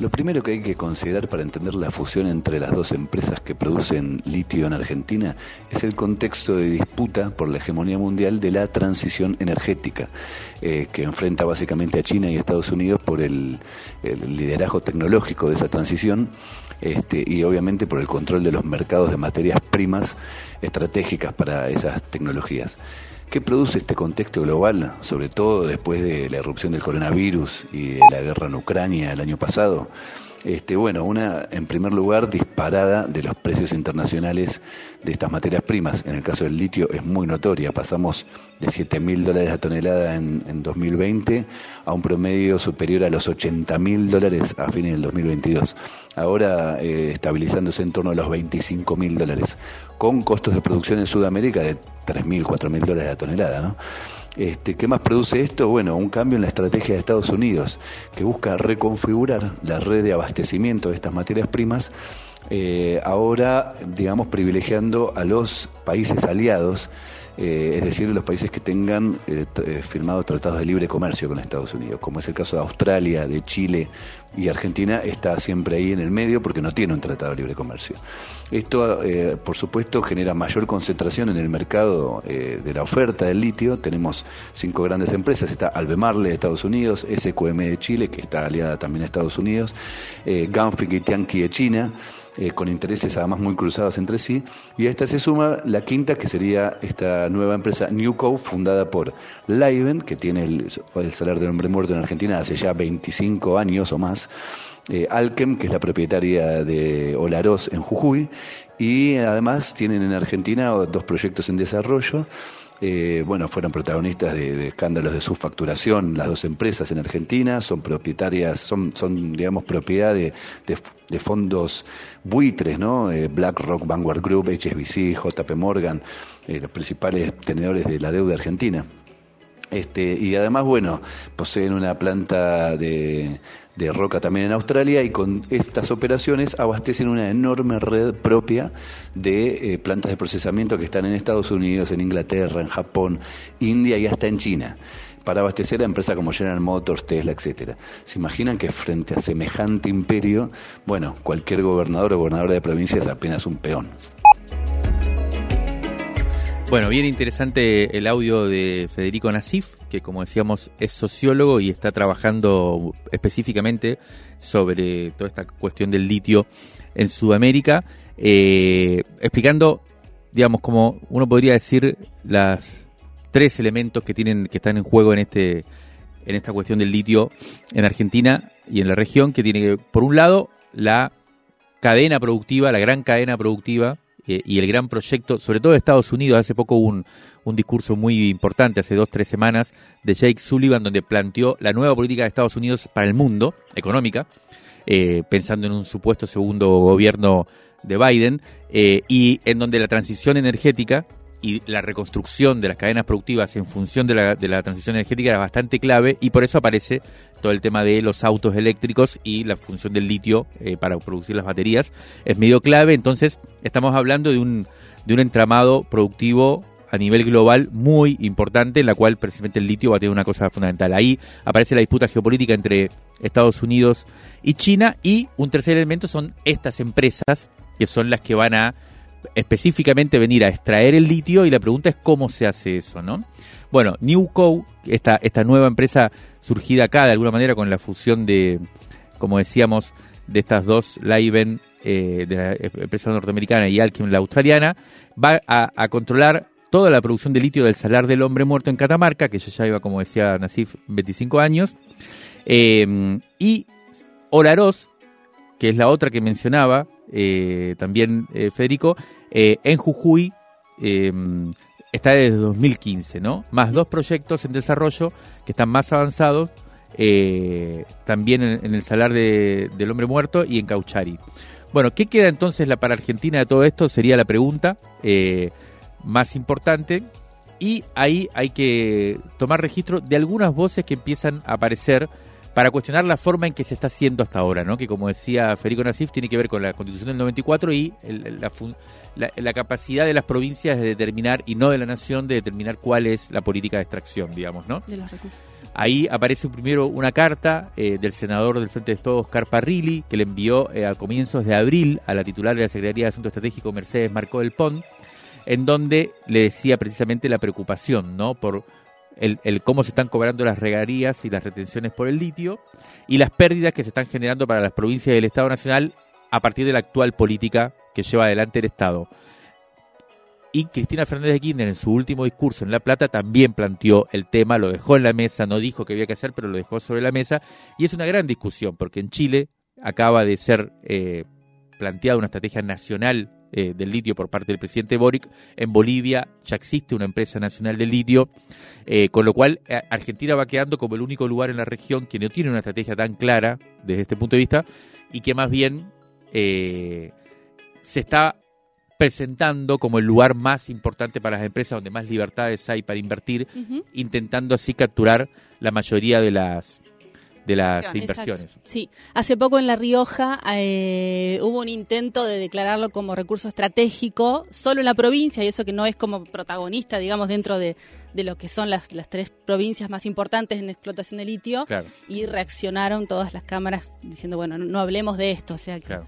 Lo primero que hay que considerar para entender la fusión entre las dos empresas que producen litio en Argentina es el contexto de disputa por la hegemonía mundial de la transición energética, eh, que enfrenta básicamente a China y Estados Unidos por el, liderazgo tecnológico de esa transición este, y obviamente por el control de los mercados de materias primas estratégicas para esas tecnologías. ¿Qué produce este contexto global, sobre todo después de la erupción del coronavirus y de la guerra en Ucrania el año pasado? Este, bueno, una, en primer lugar, disparada de los precios internacionales de estas materias primas. En el caso del litio es muy notoria. Pasamos de 7 mil dólares a tonelada en, en, 2020 a un promedio superior a los 80 mil dólares a fines del 2022. Ahora eh, estabilizándose en torno a los 25 mil dólares, con costos de producción en Sudamérica de 3 mil, 4 mil dólares a tonelada, ¿no? Este, ¿Qué más produce esto? Bueno, un cambio en la estrategia de Estados Unidos, que busca reconfigurar la red de abastecimiento de estas materias primas, eh, ahora, digamos, privilegiando a los países aliados eh, es decir, los países que tengan eh, eh, firmado tratados de libre comercio con Estados Unidos, como es el caso de Australia, de Chile y Argentina, está siempre ahí en el medio porque no tiene un tratado de libre comercio. Esto, por supuesto, genera mayor concentración en el mercado de la oferta del litio. Tenemos cinco grandes empresas, está Albemarle de Estados Unidos, SQM de Chile, que está aliada también a Estados Unidos, Ganfeng y Tianqi de China, eh, con intereses además muy cruzados entre sí. Y a esta se suma la quinta, que sería esta nueva empresa Newco, fundada por Livent, que tiene el, el salario del hombre muerto en Argentina hace ya 25 años o más. Eh, Alkem, que es la propietaria de Olaroz en Jujuy, y además tienen en Argentina dos proyectos en desarrollo. Eh, bueno, fueron protagonistas de, escándalos de subfacturación las dos empresas en Argentina, son propietarias, son, son digamos, propiedad de, fondos buitres, ¿no? Eh, BlackRock, Vanguard Group, HSBC, JP Morgan, eh, los principales tenedores de la deuda argentina. Este, y además, bueno, poseen una planta de, de roca también en Australia y con estas operaciones abastecen una enorme red propia de eh, plantas de procesamiento que están en Estados Unidos, en Inglaterra, en Japón, India y hasta en China para abastecer a empresas como General Motors, Tesla, etcétera. ¿Se imaginan que frente a semejante imperio, bueno, cualquier gobernador o gobernadora de provincia es apenas un peón? Bueno, bien interesante el audio de Federico Nasif, que como decíamos es sociólogo y está trabajando específicamente sobre toda esta cuestión del litio en Sudamérica, eh, explicando, digamos, como uno podría decir, las tres elementos que tienen, que están en juego en este, en esta cuestión del litio en Argentina y en la región, que tiene, por un lado, la cadena productiva, la gran cadena productiva eh, y el gran proyecto, sobre todo de Estados Unidos, hace poco un, un discurso muy importante, hace dos, tres semanas, de Jake Sullivan, donde planteó la nueva política de Estados Unidos para el mundo, económica, eh, pensando en un supuesto segundo gobierno de Biden, eh, y en donde la transición energética y la reconstrucción de las cadenas productivas en función de la, de la transición energética era bastante clave y por eso aparece todo el tema de los autos eléctricos y la función del litio eh, para producir las baterías es medio clave, entonces estamos hablando de un, de un entramado productivo a nivel global muy importante en la cual precisamente el litio va a tener una cosa fundamental. Ahí aparece la disputa geopolítica entre Estados Unidos y China y un tercer elemento son estas empresas que son las que van a específicamente venir a extraer el litio y la pregunta es cómo se hace eso, ¿no? Bueno, Newco, esta, esta nueva empresa surgida acá de alguna manera con la fusión de, como decíamos, de estas dos, Laiven, eh, de la empresa norteamericana y Alchem, la australiana, va a, controlar toda la producción de litio del salar del hombre muerto en Catamarca, que ya lleva, como decía Nasif, 25 años, eh, y Olaroz, que es la otra que mencionaba, eh, también eh, Federico, eh, en Jujuy está desde 2015, ¿no? Más dos proyectos en desarrollo que están más avanzados, también en, el Salar de, del Hombre Muerto y en Cauchari. Bueno, ¿qué queda entonces la, para Argentina de todo esto? Sería la pregunta más importante. Y ahí hay que tomar registro de algunas voces que empiezan a aparecer para cuestionar la forma en que se está haciendo hasta ahora, ¿no? que como decía Federico Nasif, tiene que ver con la Constitución del 94 y el, la, la, la, capacidad de las provincias de determinar, y no de la nación, de determinar cuál es la política de extracción, digamos. ¿no? De los recursos. Ahí aparece primero una carta eh, del senador del Frente de Todos, Oscar Parrilli, que le envió eh, a comienzos de abril a la titular de la Secretaría de Asuntos Estratégicos, Mercedes Marcó del Pont, en donde le decía precisamente la preocupación ¿no? por el, el, cómo se están cobrando las regalías y las retenciones por el litio y las pérdidas que se están generando para las provincias del Estado Nacional a partir de la actual política que lleva adelante el Estado. Y Cristina Fernández de Kirchner en su último discurso en La Plata también planteó el tema, lo dejó en la mesa, no dijo que había que hacer, pero lo dejó sobre la mesa. Y es una gran discusión, porque en Chile acaba de ser eh, planteada una estrategia nacional eh, del litio por parte del presidente Boric. En Bolivia ya existe una empresa nacional de litio, eh, con lo cual eh, Argentina va quedando como el único lugar en la región que no tiene una estrategia tan clara desde este punto de vista y que más bien se está presentando como el lugar más importante para las empresas, donde más libertades hay para invertir, uh -huh. intentando así capturar la mayoría de las de las Exacto. inversiones. Sí, hace poco en La Rioja eh, hubo un intento de declararlo como recurso estratégico solo en la provincia y eso que no es como protagonista, digamos, dentro de, de lo que son las, las, tres provincias más importantes en explotación de litio claro. y reaccionaron todas las cámaras diciendo, bueno, no, no hablemos de esto. O sea que, Claro.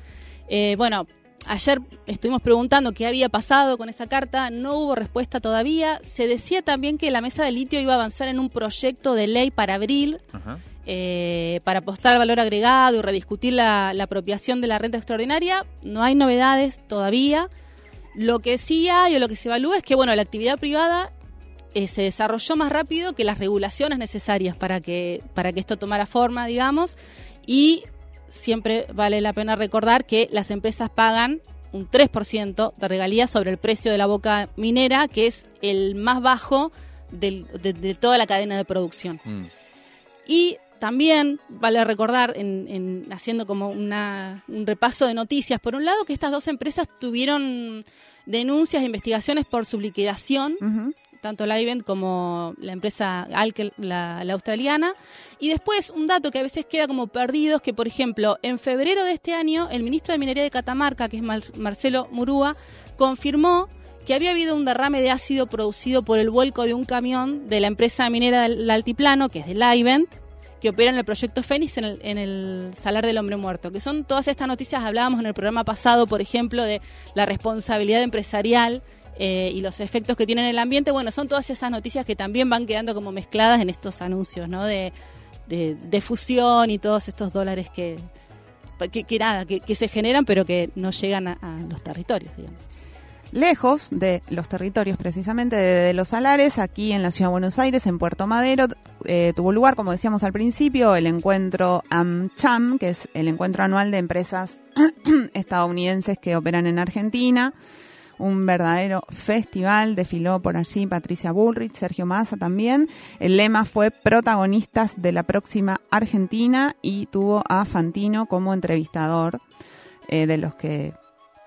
eh, bueno, ayer estuvimos preguntando qué había pasado con esa carta, no hubo respuesta todavía. Se decía también que la mesa de litio iba a avanzar en un proyecto de ley para abril Ajá. Eh, para apostar al valor agregado y rediscutir la, la apropiación de la renta extraordinaria. No hay novedades todavía. Lo que sí hay o lo que se evalúa es que bueno, la actividad privada eh, se desarrolló más rápido que las regulaciones necesarias para que, para que esto tomara forma, digamos, y siempre vale la pena recordar que las empresas pagan un 3% de regalías sobre el precio de la boca minera, que es el más bajo del- de, de toda la cadena de producción. Mm. Y también vale recordar, en, en- haciendo como una- un repaso de noticias, por un lado que estas dos empresas tuvieron denuncias e investigaciones por su liquidación, tanto Livent como la empresa Alkel, la, la australiana. Y después un dato que a veces queda como perdido es que, por ejemplo, en febrero de este año, el ministro de Minería de Catamarca, que es Mar- Marcelo Murúa, confirmó que había habido un derrame de ácido producido por el vuelco de un camión de la empresa minera del Altiplano, que es de Livent, que opera en el proyecto Fénix en el, en el Salar del Hombre Muerto, que son todas estas noticias, hablábamos en el programa pasado, por ejemplo, de la responsabilidad empresarial eh, y los efectos que tienen en el ambiente. Bueno, son todas esas noticias que también van quedando como mezcladas en estos anuncios, ¿no? De, de, de fusión y todos estos dólares que, que, que nada, que, que se generan, pero que no llegan a, a los territorios, digamos. Lejos de los territorios precisamente de, los salares, aquí en la ciudad de Buenos Aires, en Puerto Madero, eh, tuvo lugar, como decíamos al principio, el encuentro AmCham, que es el encuentro anual de empresas [clears throat] estadounidenses que operan en Argentina. un verdadero festival. Desfiló por allí Patricia Bullrich, Sergio Massa también. El lema fue protagonistas de la próxima Argentina y tuvo a Fantino como entrevistador eh, de los que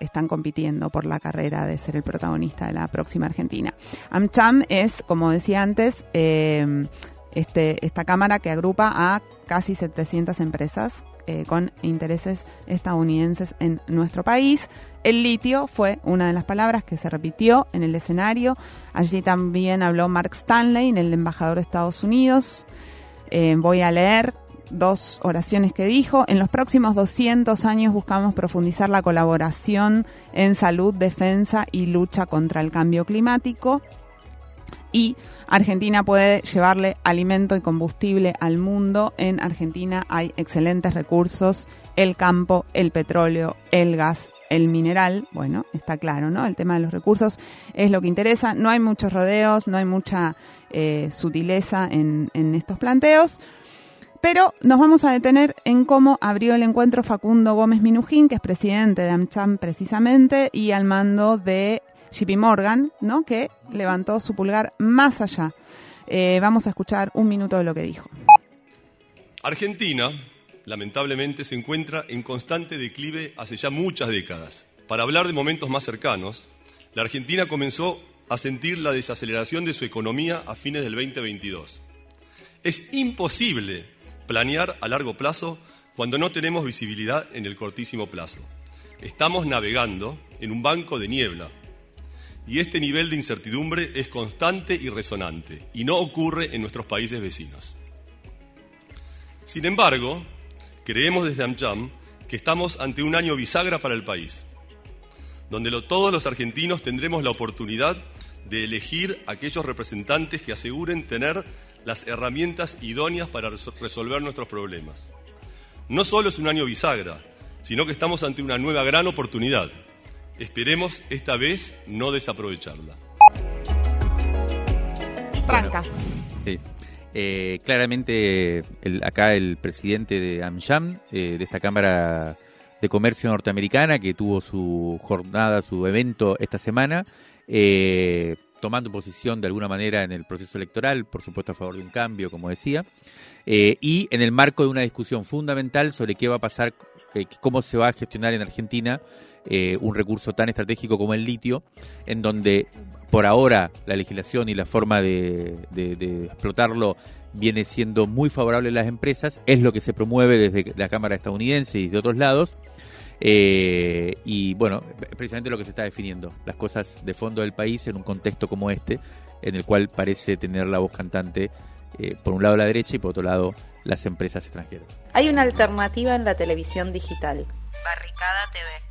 están compitiendo por la carrera de ser el protagonista de la próxima Argentina. AmCham es, como decía antes, eh, este, esta cámara que agrupa a casi 700 empresas eh, con intereses estadounidenses en nuestro país. El litio fue una de las palabras que se repitió en el escenario. Allí también habló Mark Stanley, el embajador de Estados Unidos. Eh, voy a leer dos oraciones que dijo. En los próximos 200 años buscamos profundizar la colaboración en salud, defensa y lucha contra el cambio climático. Y Argentina puede llevarle alimento y combustible al mundo. En Argentina hay excelentes recursos, el campo, el petróleo, el gas, el mineral, bueno, está claro, ¿no? El tema de los recursos es lo que interesa. No hay muchos rodeos, no hay mucha eh, sutileza en, en estos planteos. Pero nos vamos a detener en cómo abrió el encuentro Facundo Gómez Minujín, que es presidente de AmCham precisamente, y al mando de JP Morgan, ¿no? que levantó su pulgar más allá. Eh, vamos a escuchar un minuto de lo que dijo. Argentina, lamentablemente, se encuentra en constante declive hace ya muchas décadas. Para hablar de momentos más cercanos, la Argentina comenzó a sentir la desaceleración de su economía a fines del 2022. Es imposible planear a largo plazo cuando no tenemos visibilidad en el cortísimo plazo. Estamos navegando en un banco de niebla y este nivel de incertidumbre es constante y resonante y no ocurre en nuestros países vecinos. Sin embargo, creemos desde AmCham que estamos ante un año bisagra para el país, donde todos los argentinos tendremos la oportunidad de elegir aquellos representantes que aseguren tener las herramientas idóneas para resolver nuestros problemas. No solo es un año bisagra, sino que estamos ante una nueva gran oportunidad Esperemos esta vez no desaprovecharla. Tranca. sí. Eh, claramente acá el presidente de AmJam, eh, de esta Cámara de Comercio Norteamericana, que tuvo su jornada, su evento esta semana, eh, tomando posición de alguna manera en el proceso electoral, por supuesto a favor de un cambio, como decía, y en el marco de una discusión fundamental sobre qué va a pasar, cómo se va a gestionar en Argentina eh, un recurso tan estratégico como el litio, en donde por ahora la legislación y la forma de, explotarlo viene siendo muy favorable a las empresas, es lo que se promueve desde la Cámara estadounidense y de otros lados. Eh, y bueno, precisamente lo que se está definiendo, las cosas de fondo del país en un contexto como este, en el cual parece tener la voz cantante eh, por un lado la derecha y por otro lado las empresas extranjeras. Hay una alternativa en la televisión digital. Barricada TV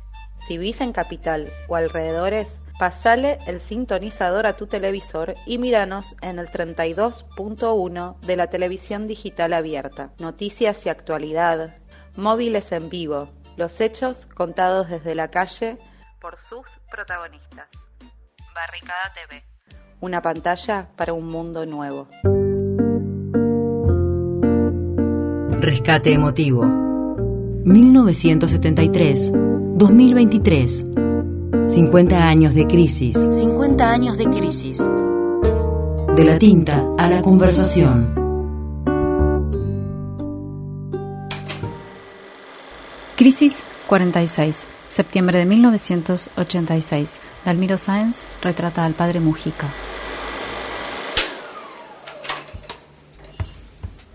si vivís en Capital o alrededores, pasale el sintonizador a tu televisor y míranos en el 32.1 de la televisión digital abierta. Noticias y actualidad, móviles en vivo, los hechos contados desde la calle por sus protagonistas. Barricada TV. Una pantalla para un mundo nuevo. Rescate emotivo. 1973 2023. 50 años de crisis. 50 años de crisis. De la tinta a la conversación. Crisis 46. Septiembre de 1986. Dalmiro Sáenz retrata al padre Mujica.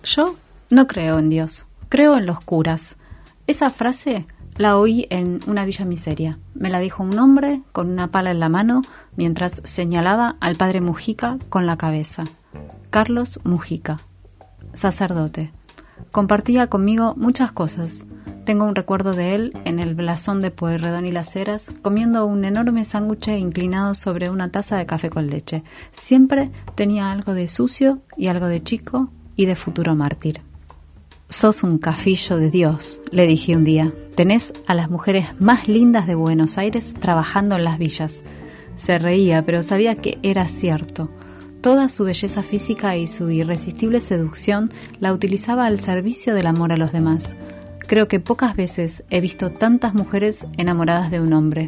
Yo no creo en Dios, creo en los curas. Esa frase la oí en una villa miseria. Me la dijo un hombre con una pala en la mano mientras señalaba al padre Mujica con la cabeza. Carlos Mujica, sacerdote. Compartía conmigo muchas cosas. Tengo un recuerdo de él en el blasón de Pueyrredón y las Heras, comiendo un enorme sándwich inclinado sobre una taza de café con leche. Siempre tenía algo de sucio y algo de chico y de futuro mártir. Sos un cafillo de Dios, le dije un día. Tenés a las mujeres más lindas de Buenos Aires trabajando en las villas. Se reía, pero sabía que era cierto. Toda su belleza física y su irresistible seducción la utilizaba al servicio del amor a los demás. Creo que pocas veces he visto tantas mujeres enamoradas de un hombre.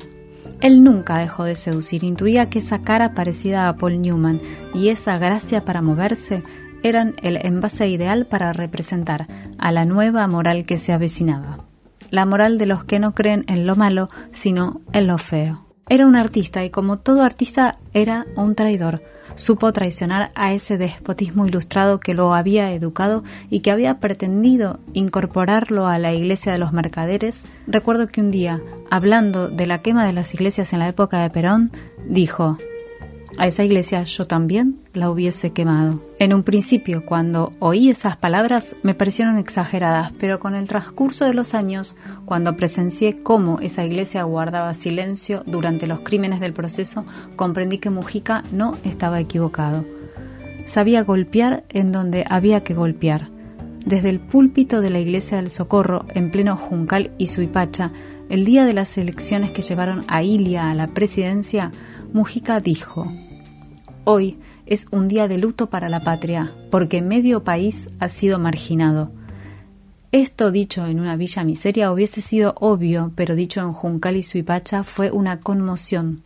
Él nunca dejó de seducir, intuía que esa cara parecida a Paul Newman y esa gracia para moverse eran el envase ideal para representar a la nueva moral que se avecinaba. La moral de los que no creen en lo malo, sino en lo feo. Era un artista y como todo artista era un traidor. Supo traicionar a ese despotismo ilustrado que lo había educado y que había pretendido incorporarlo a la iglesia de los mercaderes. Recuerdo que un día, hablando de la quema de las iglesias en la época de Perón, dijo a esa iglesia yo también la hubiese quemado. En un principio, cuando oí esas palabras, me parecieron exageradas, pero con el transcurso de los años, cuando presencié cómo esa iglesia guardaba silencio durante los crímenes del proceso, comprendí que Mujica no estaba equivocado. Sabía golpear en donde había que golpear. Desde el púlpito de la iglesia del Socorro, en pleno Juncal y Suipacha, el día de las elecciones que llevaron a Ilia a la presidencia, Mujica dijo, Hoy es un día de luto para la patria, porque medio país ha sido marginado. Esto dicho en una villa miseria hubiese sido obvio, pero dicho en Juncal y Suipacha fue una conmoción.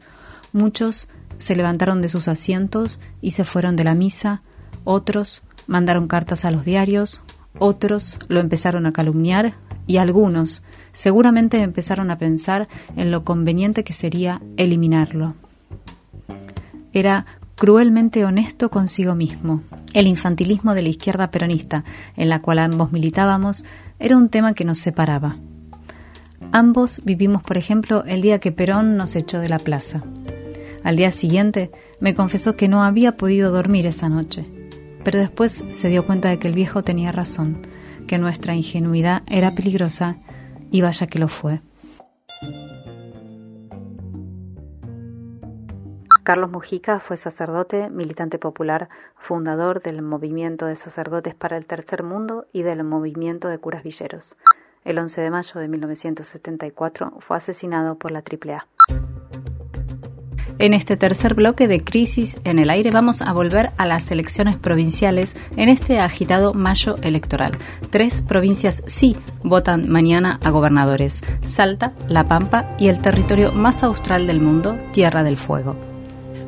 Muchos se levantaron de sus asientos y se fueron de la misa, otros mandaron cartas a los diarios, otros lo empezaron a calumniar y algunos seguramente empezaron a pensar en lo conveniente que sería eliminarlo era cruelmente honesto consigo mismo. El infantilismo de la izquierda peronista, en la cual ambos militábamos, era un tema que nos separaba. Ambos vivimos, por ejemplo, el día que Perón nos echó de la plaza. Al día siguiente me confesó que no había podido dormir esa noche, pero después se dio cuenta de que el viejo tenía razón, que nuestra ingenuidad era peligrosa y vaya que lo fue. Carlos Mujica fue sacerdote, militante popular, fundador del Movimiento de Sacerdotes para el Tercer Mundo y del Movimiento de Curas Villeros. El 11 de mayo de 1974 fue asesinado por la AAA. En este tercer bloque de Crisis en el Aire vamos a volver a las elecciones provinciales en este agitado mayo electoral. Tres provincias sí votan mañana a gobernadores. Salta, La Pampa y el territorio más austral del mundo, Tierra del Fuego.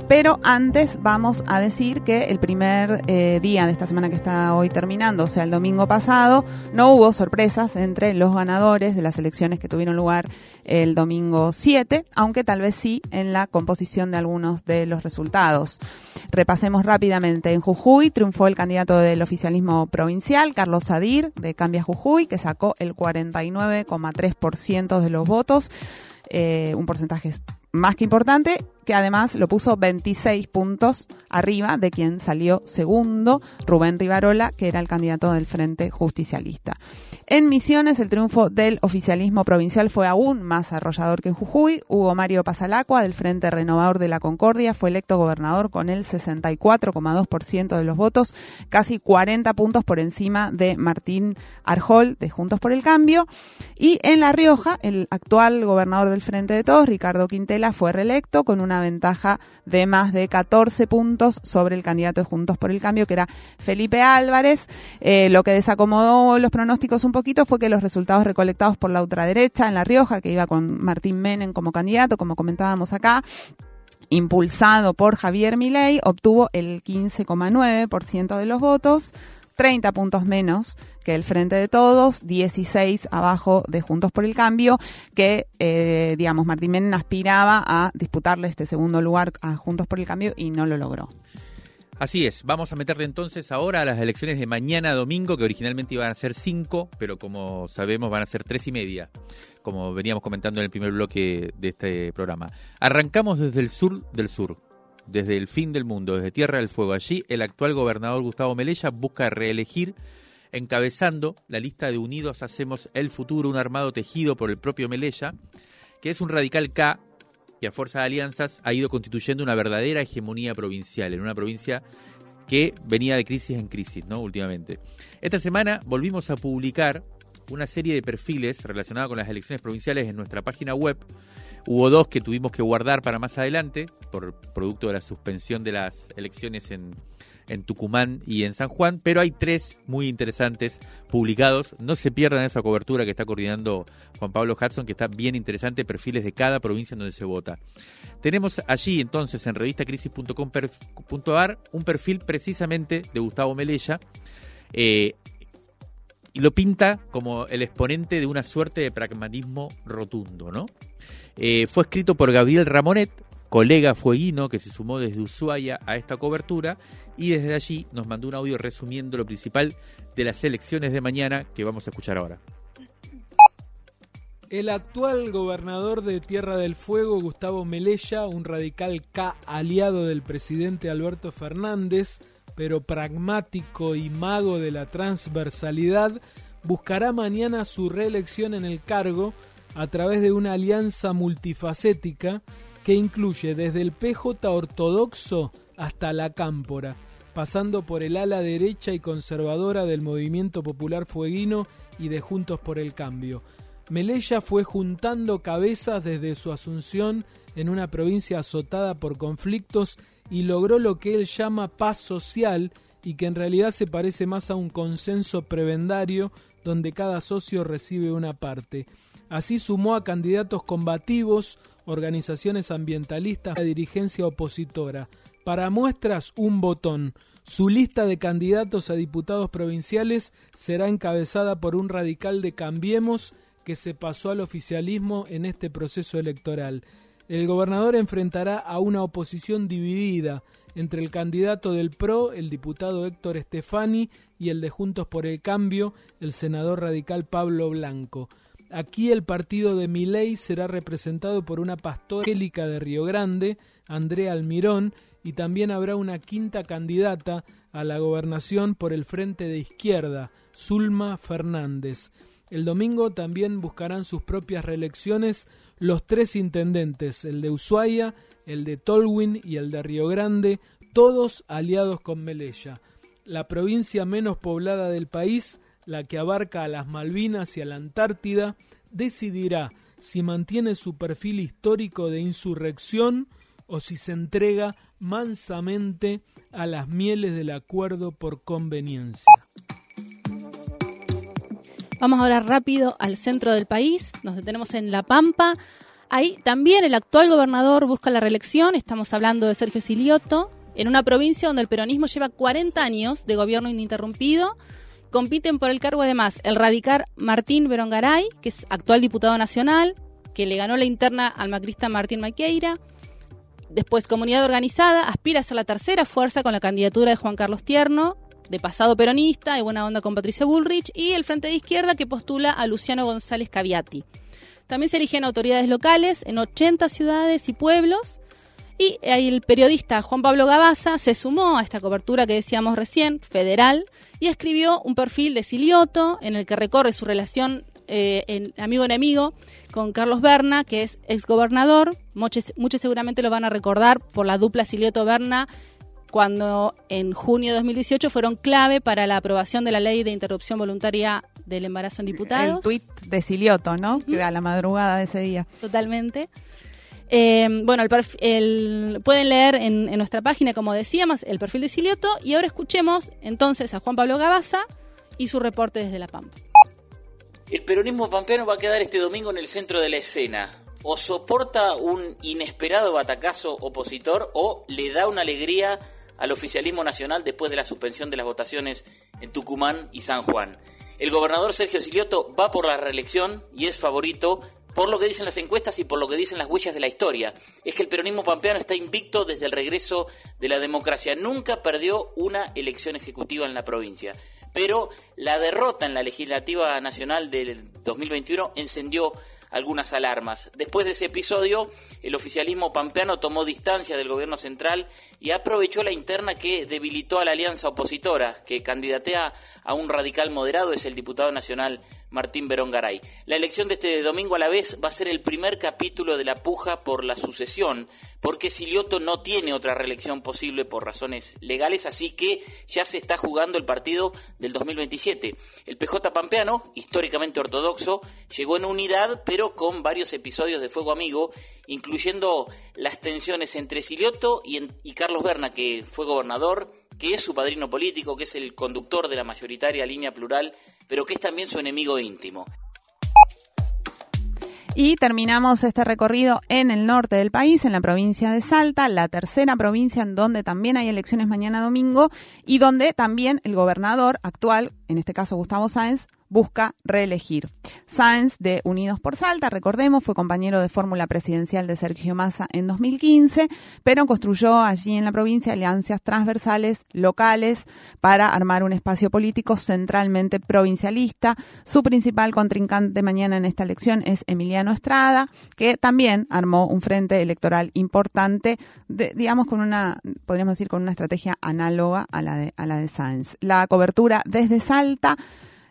Pero antes vamos a decir que el primer eh, día de esta semana que está hoy terminando, o sea, el domingo pasado, no hubo sorpresas entre los ganadores de las elecciones que tuvieron lugar el domingo 7, aunque tal vez sí en la composición de algunos de los resultados. Repasemos rápidamente. En Jujuy triunfó el candidato del oficialismo provincial, Carlos Sadir, de Cambia Jujuy, que sacó el 49,3% de los votos. Eh, un porcentaje más que importante, que además lo puso 26 puntos arriba de quien salió segundo, Rubén Rivarola, que era el candidato del Frente Justicialista. En Misiones, el triunfo del oficialismo provincial fue aún más arrollador que en Jujuy. Hugo Mario Pasalacua, del Frente Renovador de la Concordia, fue electo gobernador con el 64,2% de los votos, casi 40 puntos por encima de Martín Arjol, de Juntos por el Cambio. Y en La Rioja, el actual gobernador del Frente de Todos, Ricardo Quintela, fue reelecto con una ventaja de más de 14 puntos sobre el candidato de Juntos por el Cambio, que era Felipe Álvarez, eh, lo que desacomodó los pronósticos un poquito fue que los resultados recolectados por la ultraderecha en La Rioja, que iba con Martín Menem como candidato, como comentábamos acá, impulsado por Javier Milei, obtuvo el 15,9% de los votos, 30 puntos menos que el Frente de Todos, 16 abajo de Juntos por el Cambio, que, eh, digamos, Martín Menem aspiraba a disputarle este segundo lugar a Juntos por el Cambio y no lo logró. Así es, vamos a meterle entonces ahora a las elecciones de mañana domingo, que originalmente iban a ser cinco, pero como sabemos van a ser tres y media, como veníamos comentando en el primer bloque de este programa. Arrancamos desde el sur del sur, desde el fin del mundo, desde Tierra del Fuego. Allí el actual gobernador Gustavo Melella busca reelegir encabezando la lista de Unidos Hacemos el Futuro, un armado tejido por el propio Melella, que es un radical K que a fuerza de alianzas ha ido constituyendo una verdadera hegemonía provincial en una provincia que venía de crisis en crisis, ¿no? Últimamente. Esta semana volvimos a publicar una serie de perfiles relacionados con las elecciones provinciales en nuestra página web. Hubo dos que tuvimos que guardar para más adelante, por producto de la suspensión de las elecciones en, en Tucumán y en San Juan, pero hay tres muy interesantes publicados. No se pierdan esa cobertura que está coordinando Juan Pablo Hudson, que está bien interesante, perfiles de cada provincia en donde se vota. Tenemos allí entonces en revistacrisis.com.ar un perfil precisamente de Gustavo Melella. Eh, y lo pinta como el exponente de una suerte de pragmatismo rotundo, ¿no? Eh, fue escrito por Gabriel Ramonet, colega fueguino que se sumó desde Ushuaia a esta cobertura y desde allí nos mandó un audio resumiendo lo principal de las elecciones de mañana que vamos a escuchar ahora. El actual gobernador de Tierra del Fuego, Gustavo Melella, un radical K aliado del presidente Alberto Fernández, pero pragmático y mago de la transversalidad, buscará mañana su reelección en el cargo a través de una alianza multifacética que incluye desde el PJ ortodoxo hasta la cámpora, pasando por el ala derecha y conservadora del movimiento popular fueguino y de Juntos por el Cambio. Melella fue juntando cabezas desde su asunción en una provincia azotada por conflictos y logró lo que él llama paz social y que en realidad se parece más a un consenso prebendario donde cada socio recibe una parte. Así sumó a candidatos combativos, organizaciones ambientalistas, a dirigencia opositora. Para muestras, un botón. Su lista de candidatos a diputados provinciales será encabezada por un radical de Cambiemos que se pasó al oficialismo en este proceso electoral. El gobernador enfrentará a una oposición dividida entre el candidato del PRO, el diputado Héctor Estefani, y el de Juntos por el Cambio, el senador radical Pablo Blanco. Aquí el partido de Miley será representado por una pastora de Río Grande, Andrea Almirón, y también habrá una quinta candidata a la gobernación por el Frente de Izquierda, Zulma Fernández. El domingo también buscarán sus propias reelecciones los tres intendentes, el de Ushuaia, el de Tolwyn y el de Río Grande, todos aliados con Melella. La provincia menos poblada del país, la que abarca a las Malvinas y a la Antártida, decidirá si mantiene su perfil histórico de insurrección o si se entrega mansamente a las mieles del acuerdo por conveniencia. Vamos ahora rápido al centro del país, nos detenemos en La Pampa. Ahí también el actual gobernador busca la reelección, estamos hablando de Sergio Silioto, en una provincia donde el peronismo lleva 40 años de gobierno ininterrumpido. Compiten por el cargo además el radical Martín Berongaray, que es actual diputado nacional, que le ganó la interna al macrista Martín Maqueira. Después, Comunidad Organizada aspira a ser la tercera fuerza con la candidatura de Juan Carlos Tierno, de pasado peronista y buena onda con Patricia Bullrich, y el Frente de Izquierda que postula a Luciano González Caviati. También se eligen autoridades locales en 80 ciudades y pueblos. Y el periodista Juan Pablo Gabaza se sumó a esta cobertura que decíamos recién, federal, y escribió un perfil de Silioto en el que recorre su relación eh, en amigo-enemigo con Carlos Berna, que es exgobernador. Muchos, muchos seguramente lo van a recordar por la dupla Silioto-Berna cuando en junio de 2018 fueron clave para la aprobación de la ley de interrupción voluntaria del embarazo en diputados. El tuit de Silioto, ¿no? Que a la madrugada de ese día. Totalmente. Eh, bueno, el, pueden leer en, en, nuestra página, como decíamos, el perfil de Silioto. Y ahora escuchemos entonces a Juan Pablo Gabaza y su reporte desde La Pampa. El peronismo pampeano va a quedar este domingo en el centro de la escena. O soporta un inesperado batacazo opositor o le da una alegría al oficialismo nacional después de la suspensión de las votaciones en Tucumán y San Juan. El gobernador Sergio Silioto va por la reelección y es favorito por lo que dicen las encuestas y por lo que dicen las huellas de la historia. Es que el peronismo pampeano está invicto desde el regreso de la democracia. Nunca perdió una elección ejecutiva en la provincia. Pero la derrota en la legislativa nacional del 2021 encendió algunas alarmas. Después de ese episodio, el oficialismo pampeano tomó distancia del gobierno central y aprovechó la interna que debilitó a la alianza opositora, que candidatea a un radical moderado, es el diputado nacional Martín Verón Garay. La elección de este domingo a la vez va a ser el primer capítulo de la puja por la sucesión, porque Silioto no tiene otra reelección posible por razones legales, así que ya se está jugando el partido del 2027. El PJ Pampeano, históricamente ortodoxo, llegó en unidad, pero con varios episodios de fuego amigo, incluyendo las tensiones entre Silioto y, y Carlos Berna, que fue gobernador, que es su padrino político, que es el conductor de la mayoritaria línea plural, pero que es también su enemigo íntimo. Y terminamos este recorrido en el norte del país, en la provincia de Salta, la tercera provincia en donde también hay elecciones mañana domingo y donde también el gobernador actual, en este caso Gustavo Sáenz, busca reelegir. Sáenz de Unidos por Salta, recordemos, fue compañero de fórmula presidencial de Sergio Massa en 2015, pero construyó allí en la provincia alianzas transversales locales para armar un espacio político centralmente provincialista. Su principal contrincante mañana en esta elección es Emiliano Estrada, que también armó un frente electoral importante, digamos con una, podríamos decir, con una estrategia análoga a la de, a la de Sáenz. La cobertura desde Salta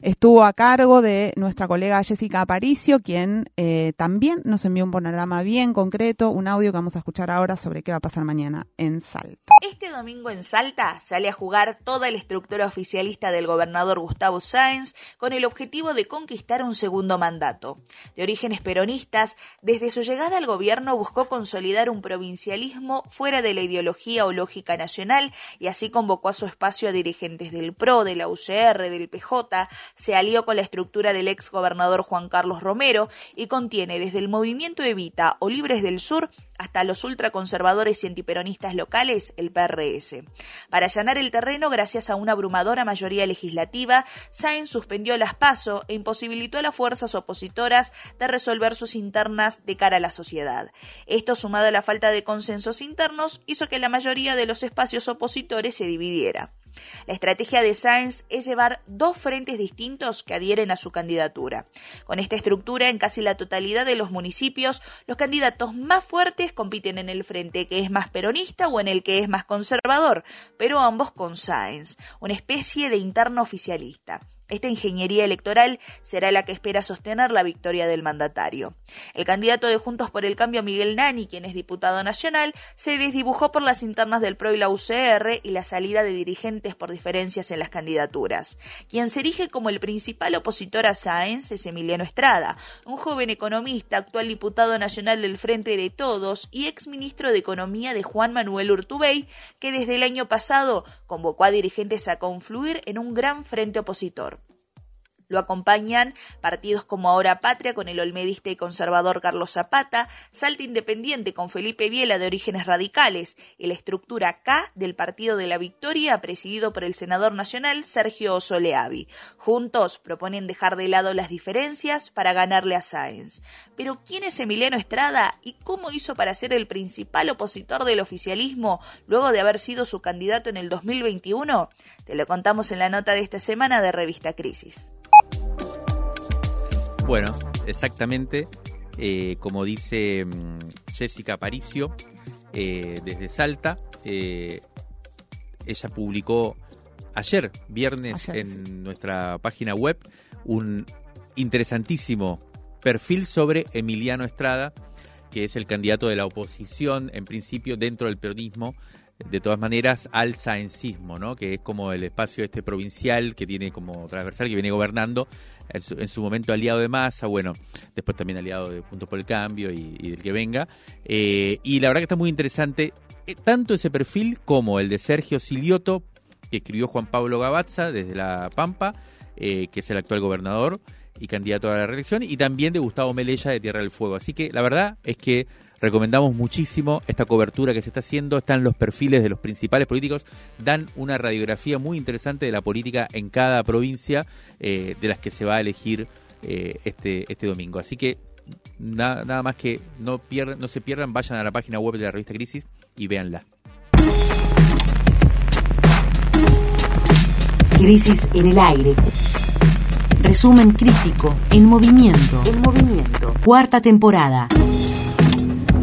estuvo a cargo de nuestra colega Jessica Aparicio, quien eh, también nos envió un panorama bien concreto, un audio que vamos a escuchar ahora sobre qué va a pasar mañana en Salta. Este domingo en Salta sale a jugar toda la estructura oficialista del gobernador Gustavo Sáenz con el objetivo de conquistar un segundo mandato. De orígenes peronistas, desde su llegada al gobierno buscó consolidar un provincialismo fuera de la ideología o lógica nacional y así convocó a su espacio a dirigentes del PRO, de la UCR, del PJ, se alió con la estructura del ex gobernador Juan Carlos Romero y contiene desde el movimiento Evita o Libres del Sur hasta los ultraconservadores y antiperonistas locales, el PRS. Para allanar el terreno, gracias a una abrumadora mayoría legislativa, Sáenz suspendió las PASO e imposibilitó a las fuerzas opositoras de resolver sus internas de cara a la sociedad. Esto, sumado a la falta de consensos internos, hizo que la mayoría de los espacios opositores se dividiera. La estrategia de Sáenz es llevar dos frentes distintos que adhieren a su candidatura. Con esta estructura, en casi la totalidad de los municipios, los candidatos más fuertes compiten en el frente que es más peronista o en el que es más conservador, pero ambos con Sáenz, una especie de interno oficialista. Esta ingeniería electoral será la que espera sostener la victoria del mandatario. El candidato de Juntos por el Cambio, Miguel Nani, quien es diputado nacional, se desdibujó por las internas del PRO y la UCR y la salida de dirigentes por diferencias en las candidaturas. Quien se erige como el principal opositor a Sáenz es Emiliano Estrada, un joven economista, actual diputado nacional del Frente de Todos y ex ministro de Economía de Juan Manuel Urtubey, que desde el año pasado convocó a dirigentes a confluir en un gran frente opositor. Lo acompañan partidos como Ahora Patria con el olmedista y conservador Carlos Zapata, Salta Independiente con Felipe Viela de orígenes radicales y la estructura K del Partido de la Victoria presidido por el senador nacional Sergio Osoleavi. Juntos proponen dejar de lado las diferencias para ganarle a Sáenz. Pero ¿quién es Emiliano Estrada y cómo hizo para ser el principal opositor del oficialismo luego de haber sido su candidato en el 2021? Te lo contamos en la nota de esta semana de Revista Crisis. Bueno, exactamente, eh, como dice mm, Jessica Aparicio, eh, desde Salta, eh, ella publicó ayer, viernes, en nuestra página web, un interesantísimo perfil sobre Emiliano Estrada, que es el candidato de la oposición, en principio, dentro del peronismo, de todas maneras al saencismo, ¿no? que es como el espacio este provincial que tiene como transversal, que viene gobernando, en su, momento aliado de Massa, bueno, después también aliado de Puntos por el Cambio y, del que venga. Eh, y la verdad que está muy interesante eh, tanto ese perfil como el de Sergio Silioto, que escribió Juan Pablo Gavazza desde La Pampa, eh, que es el actual gobernador y candidato a la reelección, y también de Gustavo Melella de Tierra del Fuego. Así que la verdad es que Recomendamos muchísimo esta cobertura que se está haciendo. Están los perfiles de los principales políticos. Dan una radiografía muy interesante de la política en cada provincia eh, de las que se va a elegir eh, este, este domingo. Así que nada más que no, pierdan, no se pierdan, vayan a la página web de la revista Crisis y véanla. Crisis en el aire. Resumen crítico en movimiento. En movimiento. Cuarta temporada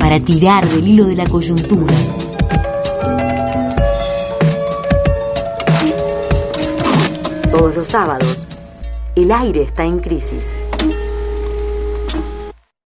para tirar del hilo de la coyuntura. Todos los sábados, El aire está en crisis.